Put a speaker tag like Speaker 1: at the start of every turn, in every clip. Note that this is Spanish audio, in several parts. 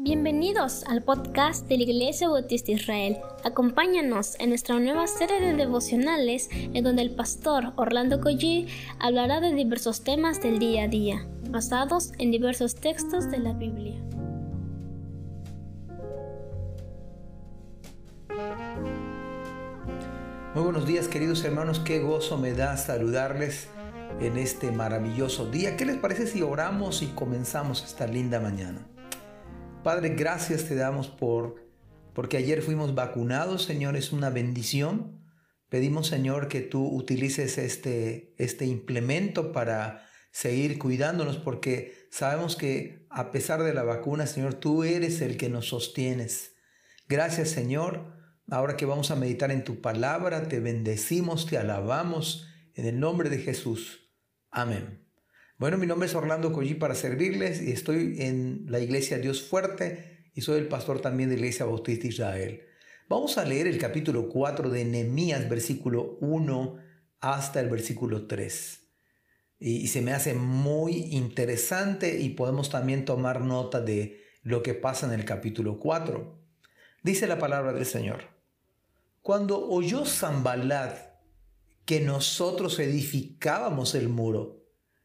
Speaker 1: Bienvenidos al podcast de la Iglesia Bautista Israel. Acompáñanos en nuestra nueva serie de devocionales en donde el pastor Orlando Collie hablará de diversos temas del día a día, basados en diversos textos de la Biblia.
Speaker 2: Muy buenos días queridos hermanos, qué gozo me da saludarles en este maravilloso día. ¿Qué les parece si oramos y comenzamos esta linda mañana? Padre, gracias te damos por porque ayer fuimos vacunados, Señor, es una bendición. Pedimos, Señor, que tú utilices este, este implemento para seguir cuidándonos, porque sabemos que a pesar de la vacuna, Señor, tú eres el que nos sostienes. Gracias, Señor. Ahora que vamos a meditar en tu palabra, te bendecimos, te alabamos en el nombre de Jesús. Amén. Bueno, mi nombre es Orlando Collí para servirles y estoy en la iglesia Dios Fuerte y soy el pastor también de iglesia Bautista Israel. Vamos a leer el capítulo 4 de Nehemías, versículo 1 hasta el versículo 3. Y, se me hace muy interesante y podemos también tomar nota de lo que pasa en el capítulo 4. Dice la palabra del Señor. Cuando oyó Zambalat que nosotros edificábamos el muro,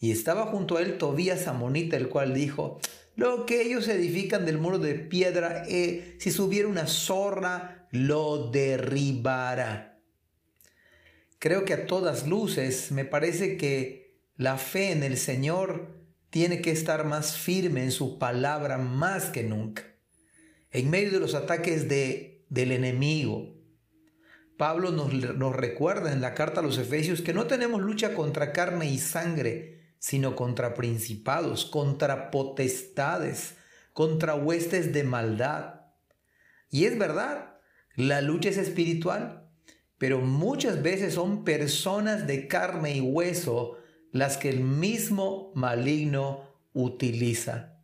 Speaker 2: Y estaba junto a él Tobías Amonita, el cual dijo, lo que ellos edifican del muro de piedra, eh, si subiera una zorra, lo derribará. Creo que a todas luces me parece que la fe en el Señor tiene que estar más firme en su palabra más que nunca. En medio de los ataques de, del enemigo, Pablo nos, nos recuerda en la carta a los Efesios que no tenemos lucha contra carne y sangre, sino contra principados, contra potestades, contra huestes de maldad. Y es verdad, la lucha es espiritual, pero muchas veces son personas de carne y hueso las que el mismo maligno utiliza.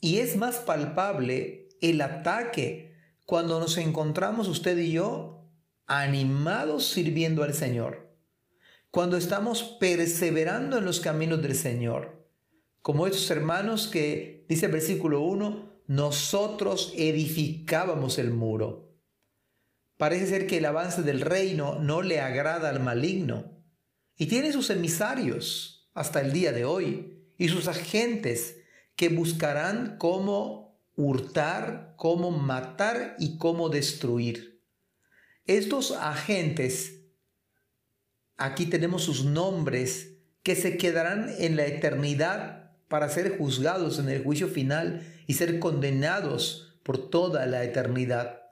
Speaker 2: Y es más palpable el ataque cuando nos encontramos usted y yo animados sirviendo al Señor cuando estamos perseverando en los caminos del Señor. Como estos hermanos que, dice el versículo 1, nosotros edificábamos el muro. Parece ser que el avance del reino no le agrada al maligno y tiene sus emisarios hasta el día de hoy y sus agentes que buscarán cómo hurtar, cómo matar y cómo destruir. Estos agentes Aquí tenemos sus nombres que se quedarán en la eternidad para ser juzgados en el juicio final y ser condenados por toda la eternidad.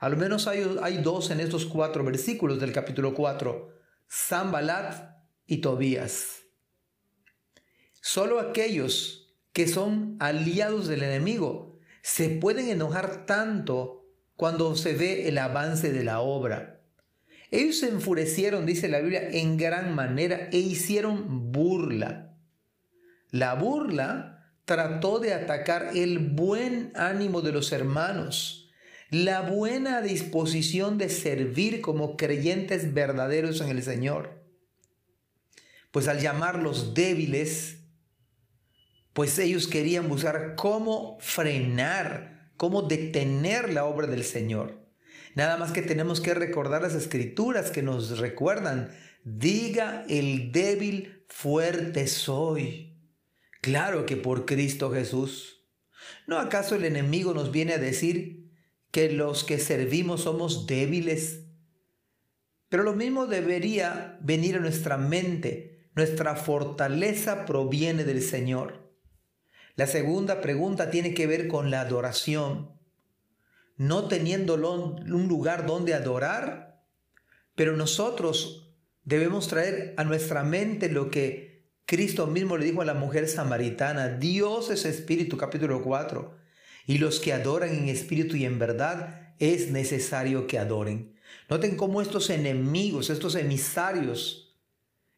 Speaker 2: Al menos hay, dos en estos cuatro versículos del capítulo 4, Zambalat y Tobías. Solo aquellos que son aliados del enemigo se pueden enojar tanto cuando se ve el avance de la obra. Ellos se enfurecieron, dice la Biblia, en gran manera e hicieron burla. La burla trató de atacar el buen ánimo de los hermanos, la buena disposición de servir como creyentes verdaderos en el Señor. Pues al llamarlos débiles, pues ellos querían buscar cómo frenar, cómo detener la obra del Señor. Nada más que tenemos que recordar las escrituras que nos recuerdan. Diga el débil, fuerte soy. Claro que por Cristo Jesús. ¿No acaso el enemigo nos viene a decir que los que servimos somos débiles? Pero lo mismo debería venir a nuestra mente. Nuestra fortaleza proviene del Señor. La segunda pregunta tiene que ver con la adoración no teniendo un lugar donde adorar, pero nosotros debemos traer a nuestra mente lo que Cristo mismo le dijo a la mujer samaritana, Dios es espíritu, capítulo 4, Y los que adoran en espíritu y en verdad es necesario que adoren. Noten cómo estos enemigos, estos emisarios,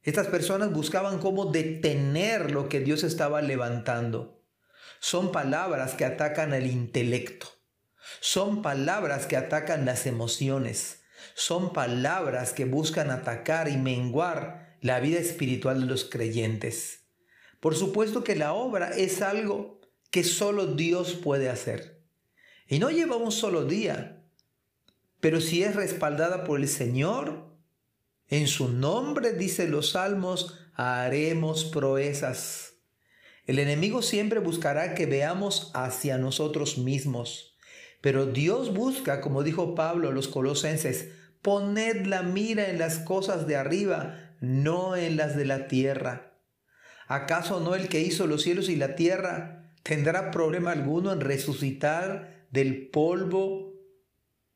Speaker 2: estas personas buscaban cómo detener lo que Dios estaba levantando. Son palabras que atacan el intelecto. Son palabras que atacan las emociones. Son palabras que buscan atacar y menguar la vida espiritual de los creyentes. Por supuesto que la obra es algo que solo Dios puede hacer. Y no lleva un solo día, pero si es respaldada por el Señor, en su nombre, dice los salmos, haremos proezas. El enemigo siempre buscará que veamos hacia nosotros mismos, pero Dios busca, como dijo Pablo a los colosenses, poned la mira en las cosas de arriba, no en las de la tierra. ¿Acaso no el que hizo los cielos y la tierra tendrá problema alguno en resucitar del polvo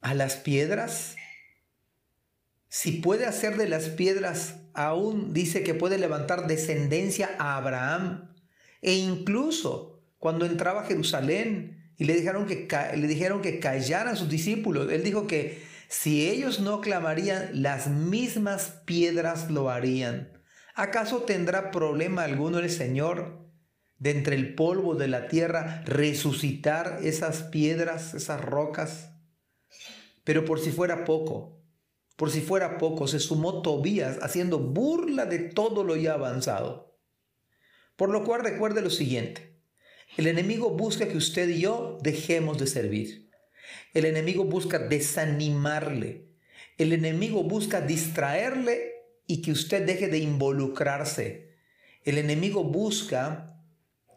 Speaker 2: a las piedras? Si puede hacer de las piedras, aún dice que puede levantar descendencia a Abraham. E incluso cuando entraba a Jerusalén y le dijeron que, le dijeron que callaran sus discípulos, él dijo que si ellos no clamarían, las mismas piedras lo harían. ¿Acaso tendrá problema alguno el Señor de entre el polvo de la tierra resucitar esas piedras, esas rocas? Pero por si fuera poco, por si fuera poco, se sumó Tobías haciendo burla de todo lo ya avanzado. Por lo cual recuerde lo siguiente, el enemigo busca que usted y yo dejemos de servir. El enemigo busca desanimarle. El enemigo busca distraerle y que usted deje de involucrarse. El enemigo busca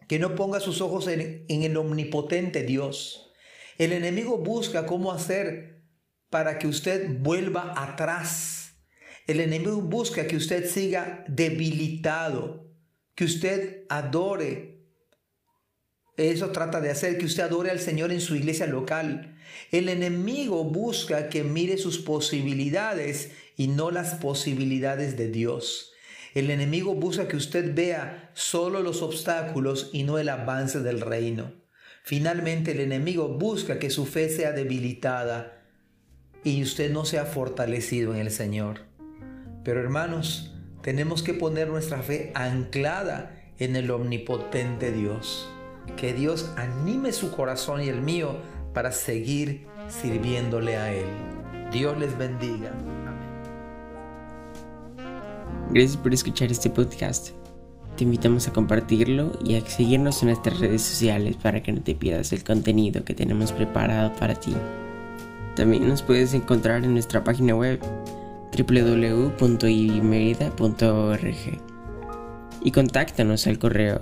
Speaker 2: que no ponga sus ojos en, el omnipotente Dios. El enemigo busca cómo hacer para que usted vuelva atrás. El enemigo busca que usted siga debilitado, que usted adore eso trata de hacer que usted adore al Señor en su iglesia local. El enemigo busca que mire sus posibilidades y no las posibilidades de Dios. El enemigo busca que usted vea solo los obstáculos y no el avance del reino. Finalmente el enemigo busca que su fe sea debilitada y usted no sea fortalecido en el Señor. Pero hermanos, tenemos que poner nuestra fe anclada en el omnipotente Dios. Que Dios anime su corazón y el mío para seguir sirviéndole a Él. Dios les bendiga. Amén.
Speaker 3: Gracias por escuchar este podcast. Te invitamos a compartirlo y a seguirnos en nuestras redes sociales para que no te pierdas el contenido que tenemos preparado para ti. También nos puedes encontrar en nuestra página web www.ibimerida.org y contáctanos al correo